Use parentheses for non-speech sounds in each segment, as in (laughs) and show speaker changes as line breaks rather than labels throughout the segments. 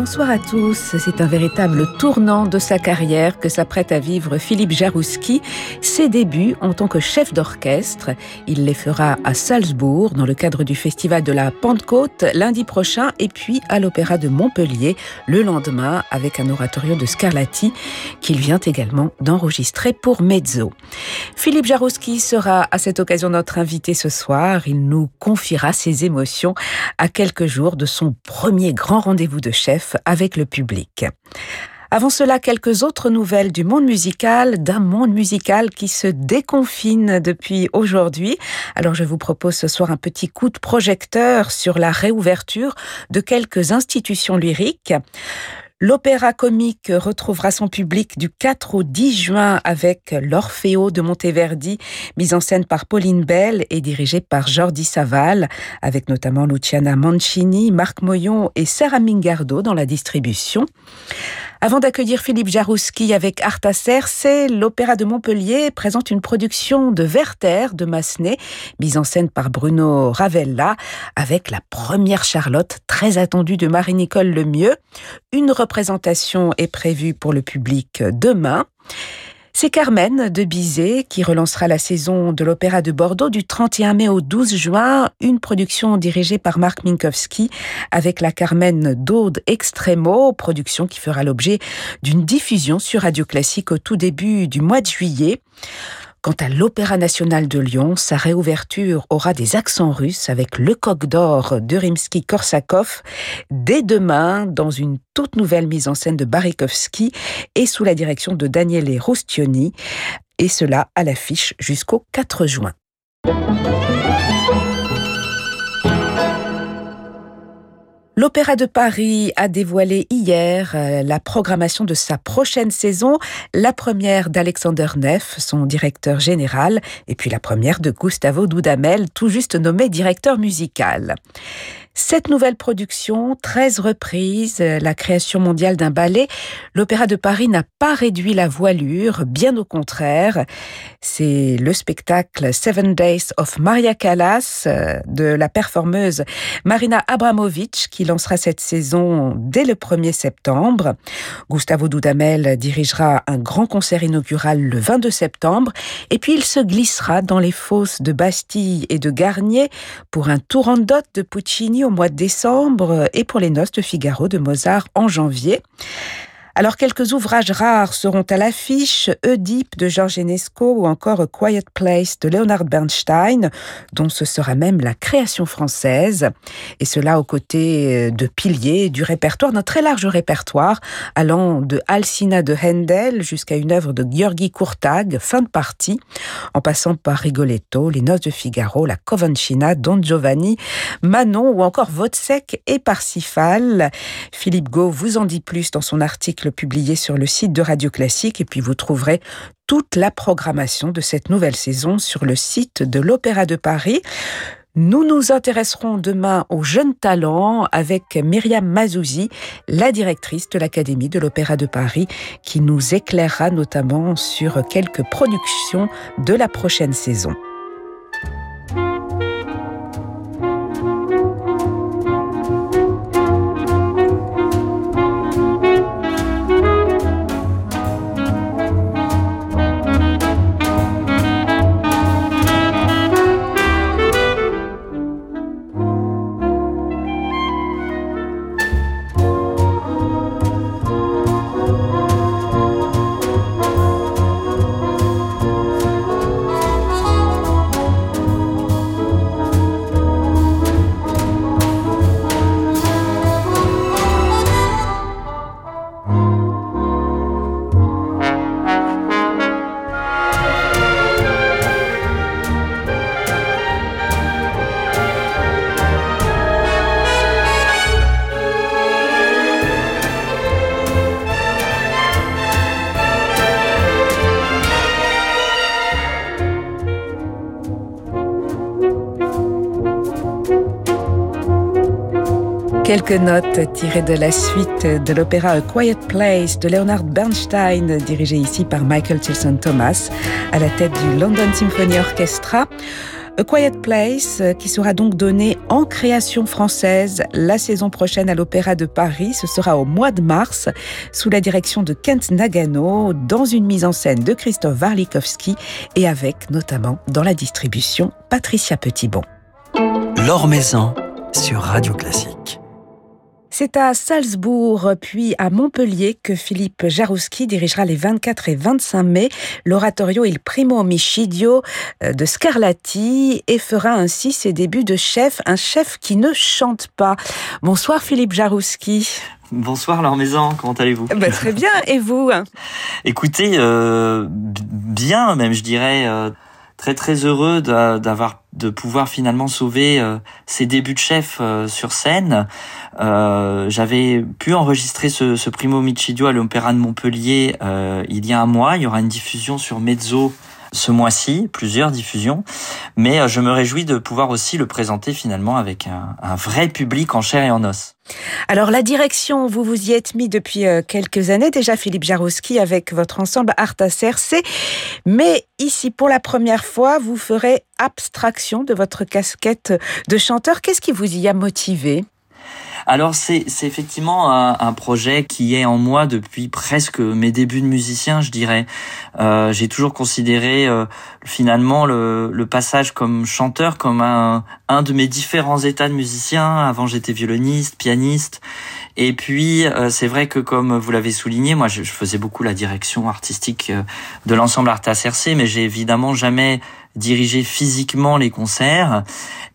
Bonsoir à tous. C'est un véritable tournant de sa carrière que s'apprête à vivre Philippe Jarouski. Ses débuts en tant que chef d'orchestre, il les fera à Salzbourg dans le cadre du festival de la Pentecôte lundi prochain et puis à l'Opéra de Montpellier le lendemain avec un oratorio de Scarlatti qu'il vient également d'enregistrer pour Mezzo. Philippe Jarouski sera à cette occasion notre invité ce soir. Il nous confiera ses émotions à quelques jours de son premier grand rendez-vous de chef avec le public. Avant cela, quelques autres nouvelles du monde musical, d'un monde musical qui se déconfine depuis aujourd'hui. Alors je vous propose ce soir un petit coup de projecteur sur la réouverture de quelques institutions lyriques. L'opéra comique retrouvera son public du 4 au 10 juin avec l'Orfeo de Monteverdi, mise en scène par Pauline Bell et dirigée par Jordi Saval, avec notamment Luciana Mancini, Marc Moyon et Sarah Mingardo dans la distribution. Avant d'accueillir Philippe Jarouski avec c'est l'Opéra de Montpellier présente une production de Werther de Massenet, mise en scène par Bruno Ravella, avec la première Charlotte très attendue de Marie-Nicole Lemieux. Une représentation est prévue pour le public demain. C'est Carmen de Bizet qui relancera la saison de l'Opéra de Bordeaux du 31 mai au 12 juin, une production dirigée par Marc Minkowski avec la Carmen d'Aude Extremo, production qui fera l'objet d'une diffusion sur Radio Classique au tout début du mois de juillet. Quant à l'Opéra national de Lyon, sa réouverture aura des accents russes avec Le Coq d'Or de Rimsky-Korsakov dès demain dans une toute nouvelle mise en scène de Barikovski et sous la direction de Daniele Roustioni, et cela à l'affiche jusqu'au 4 juin. L'Opéra de Paris a dévoilé hier euh, la programmation de sa prochaine saison, la première d'Alexander Neff, son directeur général, et puis la première de Gustavo Dudamel, tout juste nommé directeur musical. Cette nouvelle production, 13 reprises, euh, la création mondiale d'un ballet, l'Opéra de Paris n'a pas réduit la voilure, bien au contraire. C'est le spectacle Seven Days of Maria Callas euh, de la performeuse Marina Abramovic qui lancera cette saison dès le 1er septembre. Gustavo Dudamel dirigera un grand concert inaugural le 22 septembre et puis il se glissera dans les fosses de Bastille et de Garnier pour un tour en dot de Puccini au mois de décembre et pour les noces de Figaro de Mozart en janvier. Alors quelques ouvrages rares seront à l'affiche, Oedipe de Georges Enesco ou encore Quiet Place de Leonard Bernstein, dont ce sera même la création française, et cela aux côtés de piliers du répertoire, d'un très large répertoire, allant de Alcina de Handel jusqu'à une œuvre de Gheorghi Courtag, fin de partie, en passant par Rigoletto, Les Noces de Figaro, La Covancina, Don Giovanni, Manon ou encore Vodsec et Parsifal. Philippe Gau vous en dit plus dans son article publié sur le site de Radio Classique et puis vous trouverez toute la programmation de cette nouvelle saison sur le site de l'Opéra de Paris. Nous nous intéresserons demain aux jeunes talents avec Myriam Mazouzi, la directrice de l'Académie de l'Opéra de Paris, qui nous éclairera notamment sur quelques productions de la prochaine saison. Quelques notes tirées de la suite de l'opéra A Quiet Place de Leonard Bernstein, dirigé ici par Michael Tilson Thomas, à la tête du London Symphony Orchestra. A Quiet Place, qui sera donc donné en création française la saison prochaine à l'Opéra de Paris. Ce sera au mois de mars, sous la direction de Kent Nagano, dans une mise en scène de Christophe Warlikowski et avec notamment dans la distribution Patricia Petitbon.
L'Or Maison sur Radio Classique.
C'est à Salzbourg, puis à Montpellier que Philippe Jarouski dirigera les 24 et 25 mai l'oratorio Il Primo Omicidio euh, de Scarlatti et fera ainsi ses débuts de chef, un chef qui ne chante pas. Bonsoir Philippe Jarouski.
Bonsoir Laure Maison, comment allez-vous?
Bah, Très bien, et vous?
Écoutez, euh, bien même je dirais. Euh, très très heureux d'avoir de pouvoir finalement sauver euh, ces débuts de chef euh, sur scène. Euh, J'avais pu enregistrer ce, Primo Micidio à l'Opéra de Montpellier il y a un mois. Il y aura une diffusion sur Mezzo ce mois-ci, plusieurs diffusions, mais euh, je me réjouis de pouvoir aussi le présenter finalement avec un, vrai public en chair et en os.
Alors la direction, vous vous y êtes mis depuis euh, quelques années déjà, Philippe Jarouski, avec votre ensemble Arta CRC, mais ici pour la première fois, vous ferez abstraction de votre casquette de chanteur. Qu'est-ce qui vous y a motivé?
Alors c'est effectivement un, un, projet qui est en moi depuis presque mes débuts de musicien, je dirais. Euh, J'ai toujours considéré euh, finalement le, le, passage comme chanteur comme un, un de mes différents états de musicien. Avant j'étais violoniste, pianiste. Et puis, euh, c'est vrai que comme vous l'avez souligné, moi, je, je, faisais beaucoup la direction artistique euh, de l'ensemble Arta CRC, mais j'ai évidemment jamais dirigé physiquement les concerts.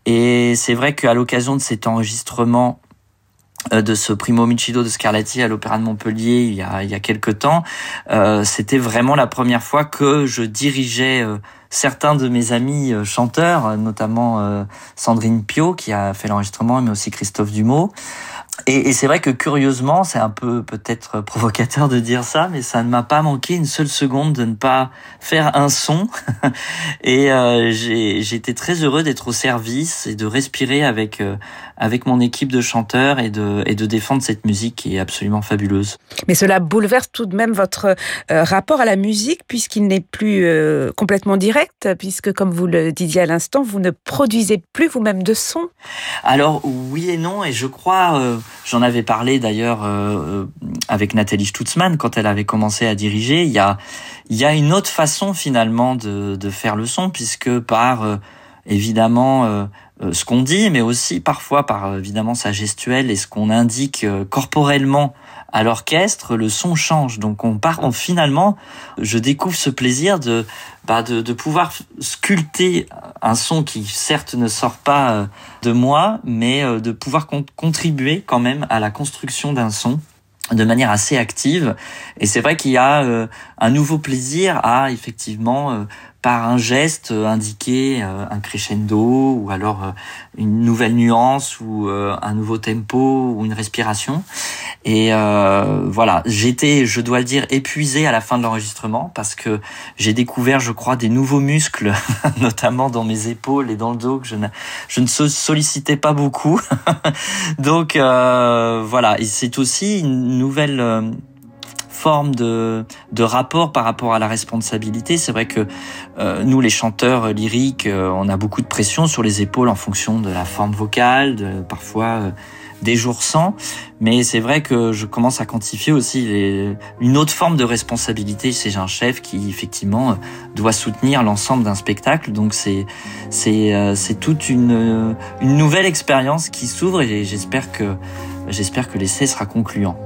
Et c'est vrai qu'à l'occasion de cet enregistrement de ce Primo Michido de Scarlatti à l'Opéra de Montpellier il y a, il y a quelques temps. Euh, C'était vraiment la première fois que je dirigeais euh, certains de mes amis euh, chanteurs, notamment euh, Sandrine Pio qui a fait l'enregistrement, mais aussi Christophe Dumont. Et, et c'est vrai que curieusement, c'est un peu peut-être provocateur de dire ça, mais ça ne m'a pas manqué une seule seconde de ne pas faire un son. (laughs) et euh, j'ai été très heureux d'être au service et de respirer avec euh, avec mon équipe de chanteurs et de et de défendre cette musique qui est absolument fabuleuse.
Mais cela bouleverse tout de même votre euh, rapport à la musique puisqu'il n'est plus euh, complètement direct, puisque comme vous le disiez à l'instant, vous ne produisez plus vous-même de son.
Alors oui et non, et je crois euh, J'en avais parlé d'ailleurs euh, avec Nathalie Stutzmann quand elle avait commencé à diriger. Il y a, il y a une autre façon finalement de, de faire le son, puisque par évidemment ce qu'on dit, mais aussi parfois par évidemment sa gestuelle et ce qu'on indique corporellement à l'orchestre, le son change. Donc on part, on, finalement, je découvre ce plaisir de, bah de, de, pouvoir sculpter un son qui certes ne sort pas de moi, mais de pouvoir con contribuer quand même à la construction d'un son de manière assez active. Et c'est vrai qu'il y a euh, un nouveau plaisir à effectivement euh, par un geste indiquer euh, un crescendo ou alors euh, une nouvelle nuance ou euh, un nouveau tempo ou une respiration. Et voilà, j'étais, je dois le dire, épuisé à la fin de l'enregistrement parce que j'ai découvert, je crois, des nouveaux muscles, (laughs) notamment dans mes épaules et dans le dos que je ne, je ne sollicitais pas beaucoup. (laughs) Donc voilà, et c'est aussi une nouvelle forme de, rapport par rapport à la responsabilité. C'est vrai que euh, nous, les chanteurs lyriques, euh, on a beaucoup de pression sur les épaules en fonction de la forme vocale, de, parfois euh, des jours sans. Mais c'est vrai que je commence à quantifier aussi une autre forme de responsabilité chez un chef qui effectivement doit soutenir l'ensemble d'un spectacle. Donc c'est c'est c'est toute une une nouvelle expérience qui s'ouvre et j'espère que j'espère que l'essai sera concluant.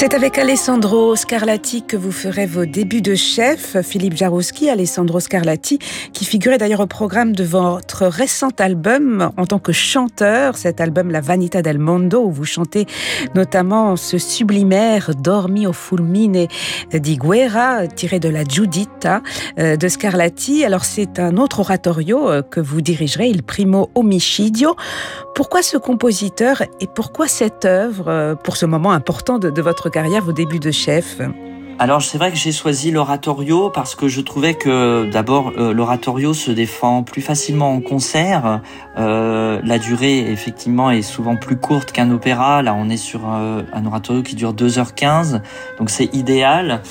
C'est avec Alessandro Scarlatti que vous ferez vos débuts de chef. Philippe Jarouski, Alessandro Scarlatti, qui figurait d'ailleurs au programme de votre récent album en tant que chanteur, cet album La Vanita del Mondo, où vous chantez notamment ce sublimaire Dormi au fulmine di Guerra, tiré de la Giuditta euh, de Scarlatti. Alors c'est un autre oratorio euh, que vous dirigerez, Il Primo Omicidio. Pourquoi ce compositeur et pourquoi cette œuvre euh, pour ce moment important de, de votre carrière, vos débuts de chef
alors c'est vrai que j'ai choisi l'oratorio parce que je trouvais que d'abord euh, l'oratorio se défend plus facilement en concert. Euh, la durée effectivement est souvent plus courte qu'un opéra. Là on est sur euh, un oratorio qui dure 2h15, donc c'est idéal.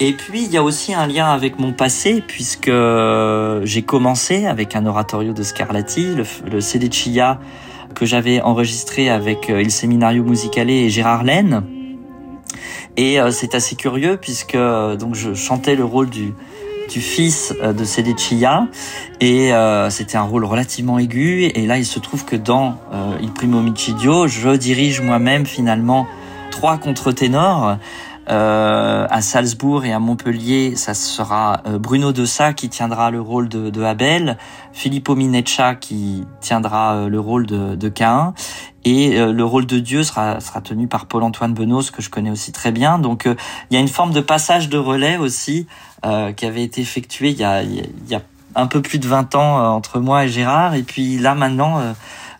Et puis il y a aussi un lien avec mon passé puisque j'ai commencé avec un oratorio de Scarlatti, le, le que j'avais enregistré avec Il Seminario Musicale et Gérard Laine. Et euh, c'est assez curieux puisque euh, donc je chantais le rôle du, fils euh, de Sedechia et c'était un rôle relativement aigu. Et là il se trouve que dans Il Primo Micidio je dirige moi-même finalement trois contre-ténors euh, à Salzbourg et à Montpellier, ça sera Bruno Dessa qui tiendra le rôle de, Abel, Filippo Mineccia qui tiendra le rôle de, de Cain, et euh, le rôle de Dieu sera, sera tenu par Paul-Antoine Benos, que je connais aussi très bien. Donc euh, il y a une forme de passage de relais aussi euh, qui avait été effectué il y a, il y a un peu plus de 20 ans entre moi et Gérard. Et puis là maintenant,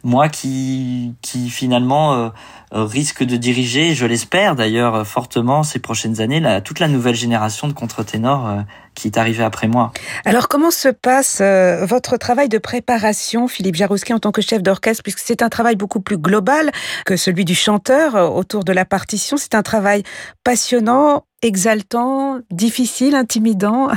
moi qui, qui finalement risque de diriger, je l'espère d'ailleurs fortement ces prochaines années, la, toute la nouvelle génération de contre-ténors qui est arrivé après moi.
Alors comment se passe euh, votre travail de préparation, Philippe Jarouski, en tant que chef d'orchestre, puisque c'est un travail beaucoup plus global que celui du chanteur euh, autour de la partition. C'est un travail passionnant, exaltant, difficile, intimidant?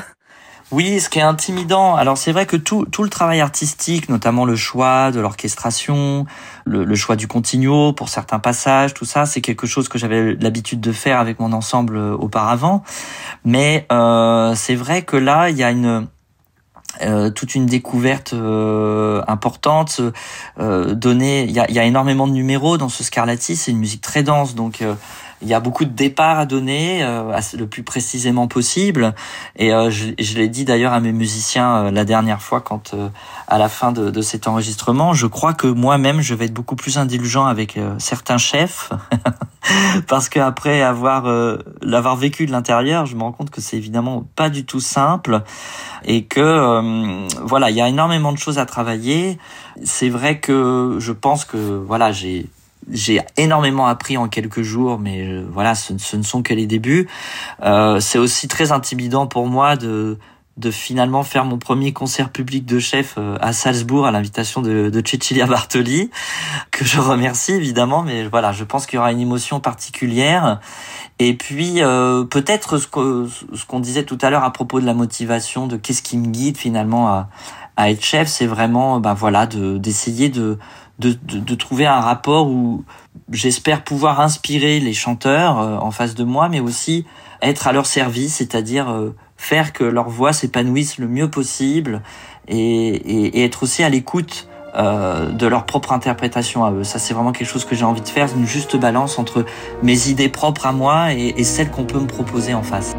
Oui, ce qui est intimidant. Alors c'est vrai que tout, tout le travail artistique, notamment le choix de l'orchestration, le, choix du continuo pour certains passages, tout ça, c'est quelque chose que j'avais l'habitude de faire avec mon ensemble euh, auparavant. Mais euh, c'est vrai que là, il y a une euh, toute une découverte euh, importante. Euh, donner, il y a, y a, énormément de numéros dans ce Scarlatti. C'est une musique très dense, donc il y a beaucoup de départs à donner euh, le plus précisément possible. Et euh, je, je l'ai dit d'ailleurs à mes musiciens euh, la dernière fois, quand à la fin de, de, cet enregistrement, je crois que moi-même je vais être beaucoup plus indulgent avec certains chefs, (laughs) parce qu'après avoir l'avoir vécu de l'intérieur, je me rends compte que c'est évidemment pas du tout simple et que voilà, il y a énormément de choses à travailler. C'est vrai que je pense que voilà, j'ai
j'ai énormément appris en quelques jours, mais euh, voilà, ce, ne sont que les débuts. Euh, c'est aussi très intimidant pour moi de, de finalement faire mon premier concert public de chef euh, à Salzbourg à l'invitation de, de Cecilia Bartoli, que je remercie évidemment, mais voilà, je pense qu'il y aura une émotion particulière. Et puis euh, peut-être ce qu'on ce qu'on disait tout à l'heure à propos de la motivation, de qu'est-ce qui me guide finalement à, à être chef, c'est vraiment ben voilà de d'essayer de de, trouver un rapport où j'espère pouvoir inspirer les chanteurs euh, en face de moi, mais aussi être à leur service, c'est-à-dire euh, faire que leur voix s'épanouisse le mieux possible et, être aussi à l'écoute euh, de leur propre interprétation à eux. Ça, c'est vraiment quelque chose que j'ai envie de faire, une juste balance entre mes idées propres à moi et celles qu'on peut me proposer en face.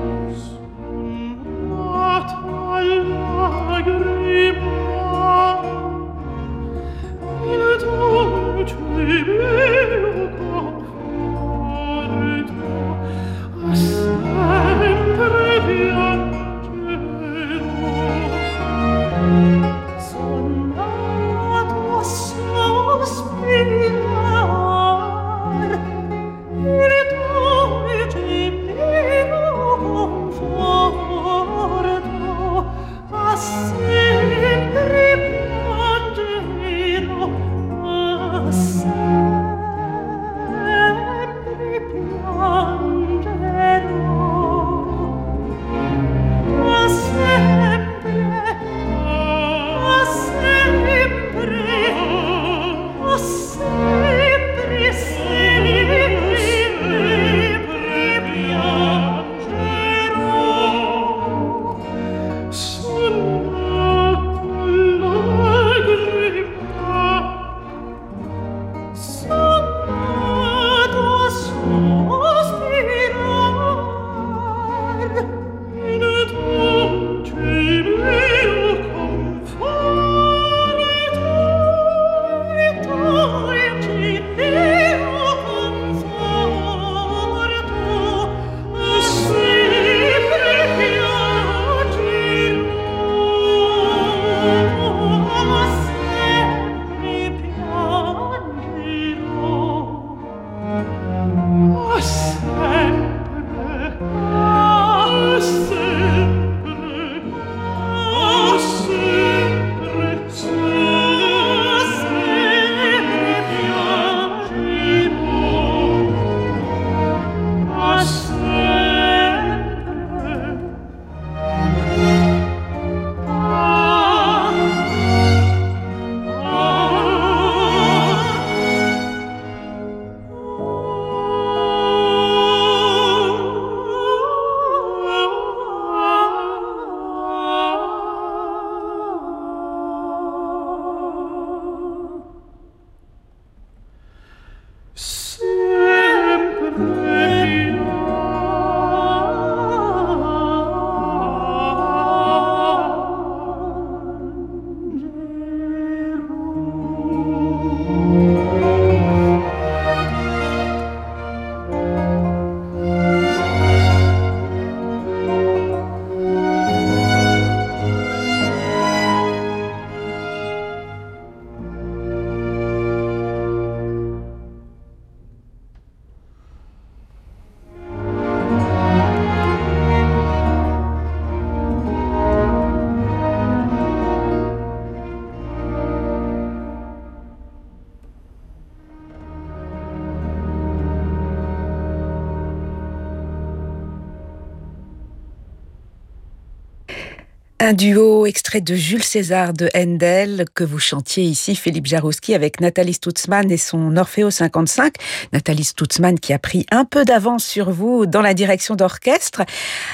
Un duo extrait de Jules César de Handel que vous chantiez ici, Philippe Jarouski, avec Nathalie Stutzmann et son Orfeo 55. Nathalie Stutzmann qui a pris un peu d'avance sur vous dans la direction d'orchestre.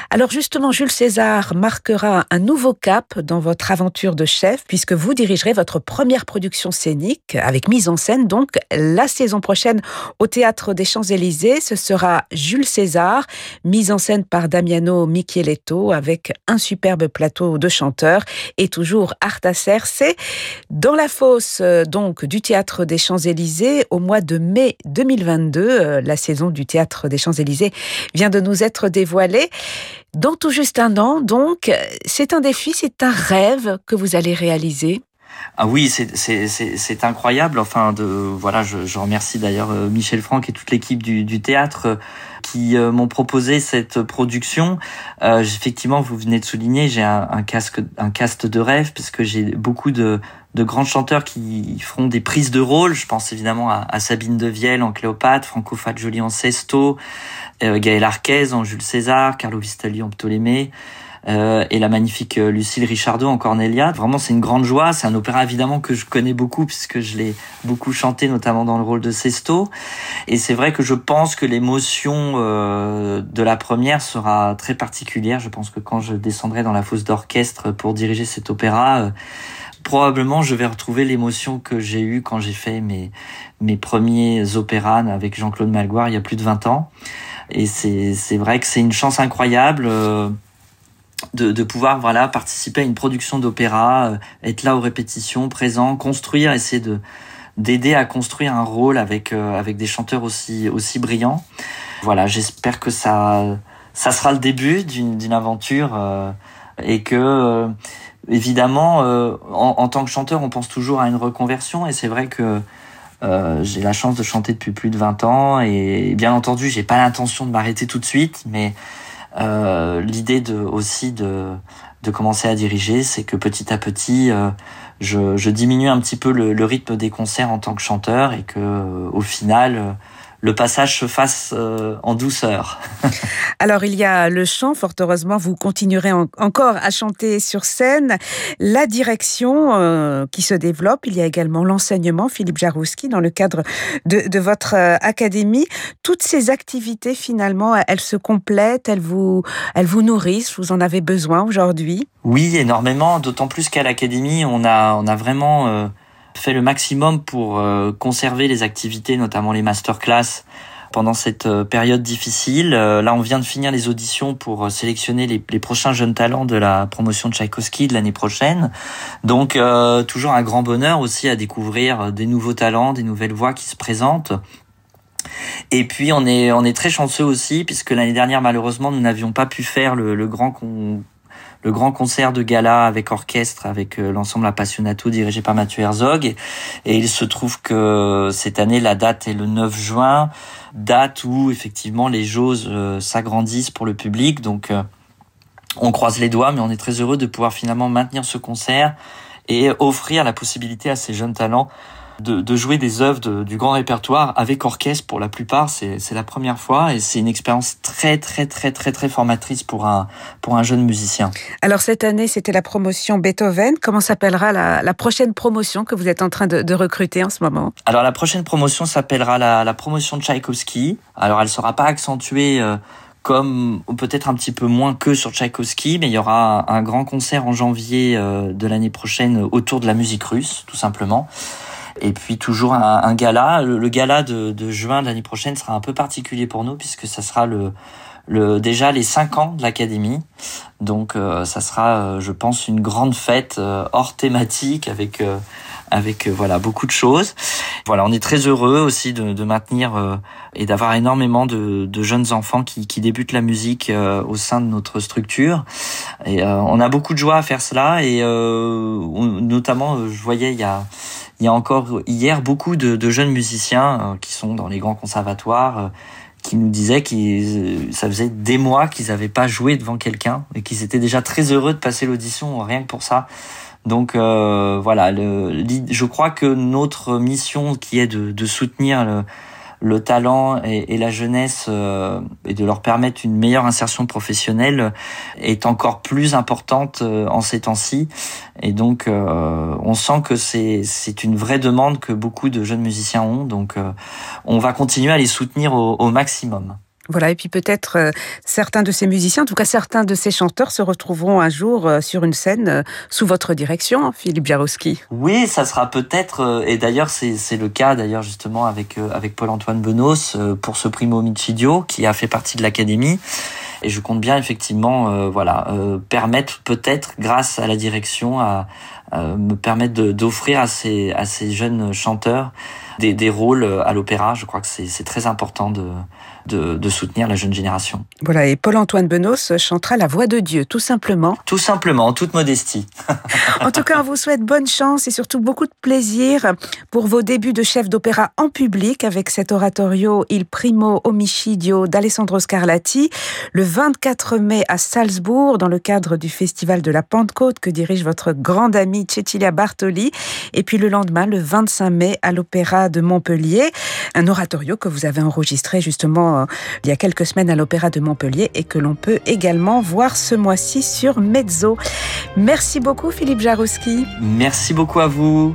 Alors justement, Jules César marquera un nouveau cap dans votre aventure de chef puisque vous dirigerez votre première production scénique avec mise en scène donc la saison prochaine au Théâtre des Champs-Élysées. Ce sera Jules César, mise en scène par Damiano Micheletto avec un superbe plateau de chanteurs et toujours Artaser. C'est dans la fosse euh, donc du théâtre des Champs-Élysées au mois de mai 2022. Euh, la saison du théâtre des Champs-Élysées vient de nous être dévoilée. Dans tout juste un an, donc, c'est un défi, c'est un rêve que vous allez réaliser.
Ah oui, c'est incroyable. Enfin, de voilà, je, remercie d'ailleurs euh, Michel Franck et toute l'équipe du, théâtre euh, qui euh, m'ont proposé cette production. Effectivement, vous venez de souligner, j'ai un, casque, un cast de rêve puisque j'ai beaucoup de, de grands chanteurs qui feront des prises de rôle. Je pense évidemment à, Sabine Devielle en Cléopâtre, Franco Fagioli en Sesto, Gaël Arquez en Jules César, Carlo Vistali en Ptolémée. Euh, et la magnifique euh, Lucille Richardot en Cornelia. Vraiment, c'est une grande joie. C'est un opéra évidemment que je connais beaucoup puisque je l'ai beaucoup chanté, notamment dans le rôle de Sesto. Et c'est vrai que je pense que l'émotion euh, de la première sera très particulière. Je pense que quand je descendrai dans la fosse d'orchestre pour diriger cet opéra, probablement je vais retrouver l'émotion que j'ai eue quand j'ai fait mes, mes premiers opéras avec Jean-Claude Malgoire il y a plus de 20 ans. Et c'est vrai que c'est une chance incroyable. Euh, de, de, pouvoir voilà participer à une production d'opéra, euh, être là aux répétitions, présent, construire, essayer de d'aider à construire un rôle avec euh, avec des chanteurs aussi aussi brillants. Voilà, j'espère que ça ça sera le début d'une aventure euh, et que euh, évidemment euh, en, en, tant que chanteur, on pense toujours à une reconversion et c'est vrai que j'ai la chance de chanter depuis plus de 20 ans et bien entendu, j'ai pas l'intention de m'arrêter tout de suite, mais euh, l'idée de, aussi de, de commencer à diriger, c'est que petit à petit, euh, je, je, diminue un petit peu le, le, rythme des concerts en tant que chanteur et que euh, au final, le passage se fasse euh, en douceur. (laughs)
Alors il y a le chant, fort heureusement, vous continuerez en encore à chanter sur scène, la direction euh, qui se développe, il y a également l'enseignement, Philippe Jarouski, dans le cadre de, de votre euh, académie. Toutes ces activités, finalement, elles se complètent, elles vous, elles vous nourrissent, vous en avez besoin aujourd'hui?
Oui, énormément, d'autant plus qu'à l'académie, on a, on a vraiment... Fait le maximum pour euh, conserver les activités, notamment les masterclass, pendant cette euh, période difficile. Euh, là, on vient de finir les auditions pour sélectionner les, prochains jeunes talents de la promotion de Tchaïkovski de l'année prochaine. Donc, toujours un grand bonheur aussi à découvrir des nouveaux talents, des nouvelles voix qui se présentent. Et puis on est on est très chanceux aussi puisque l'année dernière malheureusement nous n'avions pas pu faire le, le grand con, le grand concert de gala avec orchestre, avec euh, l'ensemble Appassionato dirigé par Mathieu Herzog. Et, il se trouve que cette année, la date est le 9 juin, date où effectivement les jauges euh, s'agrandissent pour le public. Donc euh, on croise les doigts, mais on est très heureux de pouvoir finalement maintenir ce concert et offrir la possibilité à ces jeunes talents de, de, jouer des œuvres de, du grand répertoire avec orchestre pour la plupart. C'est la première fois et c'est une expérience très très très très très formatrice pour un, pour un jeune musicien.
Alors cette année, c'était la promotion Beethoven. Comment s'appellera la, la, prochaine promotion que vous êtes en train de, de recruter en ce moment?
Alors la prochaine promotion s'appellera la, la, promotion Tchaïkovski. Alors elle ne sera pas accentuée... Euh, comme peut-être un petit peu moins que sur Tchaïkovski, mais il y aura un grand concert en janvier euh, de l'année prochaine autour de la musique russe, tout simplement. Et puis toujours un, un gala. Le, le, gala de, de juin l'année prochaine sera un peu particulier pour nous puisque ça sera le, le déjà les cinq ans de l'académie. Donc euh, ça sera, euh, je pense, une grande fête euh, hors thématique avec euh, avec euh, voilà beaucoup de choses. Voilà, on est très heureux aussi de, de maintenir euh, et d'avoir énormément de, de, jeunes enfants qui, qui débutent la musique au sein de notre structure. Et on a beaucoup de joie à faire cela et on, notamment, je voyais il y a il y a encore hier beaucoup de, jeunes musiciens euh, qui sont dans les grands conservatoires euh, qui nous disaient que euh, ça faisait des mois qu'ils n'avaient pas joué devant quelqu'un et qu'ils étaient déjà très heureux de passer l'audition rien que pour ça. Donc voilà, je crois que notre mission qui est de, de soutenir le, le talent et, la jeunesse euh, et de leur permettre une meilleure insertion professionnelle est encore plus importante euh, en ces temps-ci. Et donc, euh, on sent que c'est c'est une vraie demande que beaucoup de jeunes musiciens ont. Donc, euh, on va continuer à les soutenir au, au maximum.
Voilà, et puis peut-être euh, certains de ces musiciens, en tout cas certains de ces chanteurs, se retrouveront un jour euh, sur une scène euh, sous votre direction, Philippe Jarowski.
Oui, ça sera peut-être, et d'ailleurs c'est le cas d'ailleurs justement avec, avec Paul-Antoine Benos pour ce primo Michidio qui a fait partie de l'académie. Et je compte bien effectivement, voilà, permettre peut-être grâce à la direction à me permettre d'offrir à ces, à ces jeunes chanteurs des, des rôles à l'opéra. Je crois que c'est très important de, de, soutenir la jeune génération.
Voilà, et Paul-Antoine Benos chantera La Voix de Dieu, tout simplement.
Tout simplement, en toute modestie. (laughs)
en tout cas, on vous souhaite bonne chance et surtout beaucoup de plaisir pour vos débuts de chef d'opéra en public avec cet oratorio Il Primo Omicidio d'Alessandro Scarlatti le 24 mai à Salzbourg dans le cadre du Festival de la Pentecôte que dirige votre grande amie Cecilia Bartoli et puis le lendemain, le 25 mai à l'Opéra de Montpellier, un oratorio que vous avez enregistré justement euh, il y a quelques semaines à l'Opéra de Montpellier et que l'on peut également voir ce mois-ci sur Mezzo. Merci beaucoup Philippe Jarouski.
Merci beaucoup à vous.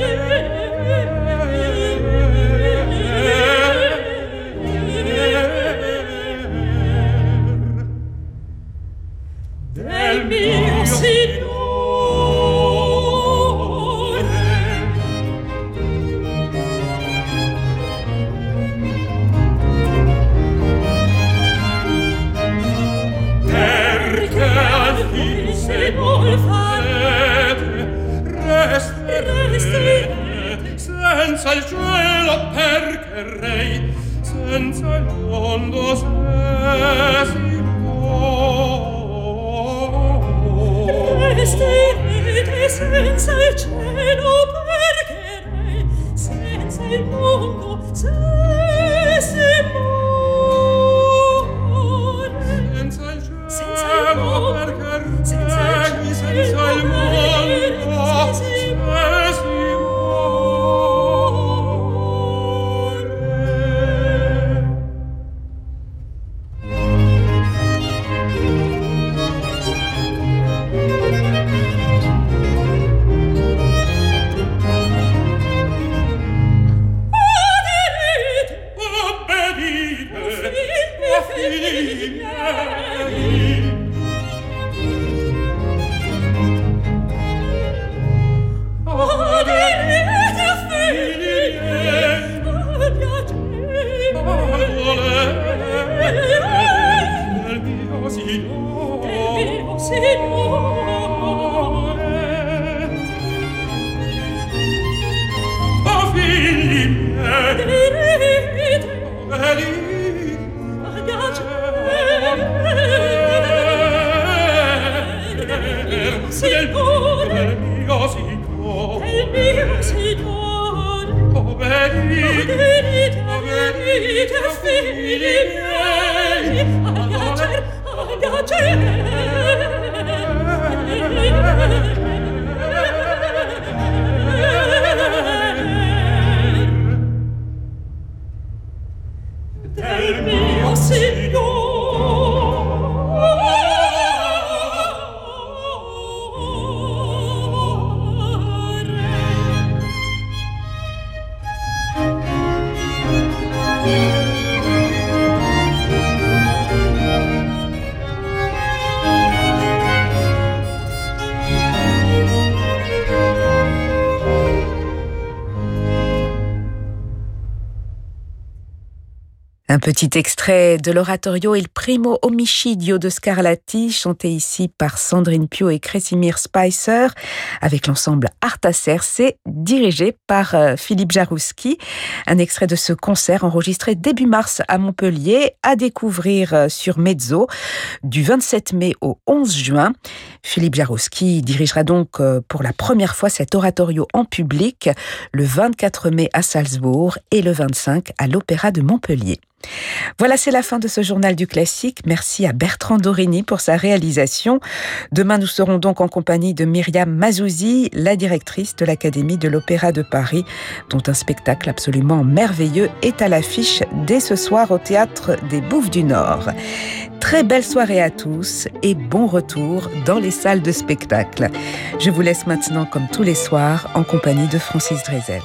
妹 Un petit extrait de l'oratorio Il Primo Omicidio de Scarlatti, chanté ici par Sandrine Pio et Kresimir Spicer, avec l'ensemble Arta dirigé par euh, Philippe Jarouski. Un extrait de ce concert enregistré début mars à Montpellier, à découvrir euh, sur Mezzo, du 27 mai au 11 juin. Philippe Jarouski dirigera donc euh, pour la première fois cet oratorio en public le 24 mai à Salzbourg et le 25 à l'Opéra de Montpellier.
Voilà, c'est la fin de ce journal du classique. Merci à Bertrand Dorini pour sa réalisation. Demain, nous serons donc en compagnie de Myriam Mazouzi, la directrice de l'Académie de l'Opéra de Paris, dont un spectacle absolument merveilleux est à l'affiche dès ce soir au Théâtre des Bouffes du Nord. Très belle soirée à tous et bon retour dans les salles de spectacle. Je vous laisse maintenant, comme tous les soirs, en compagnie de Francis Drezel.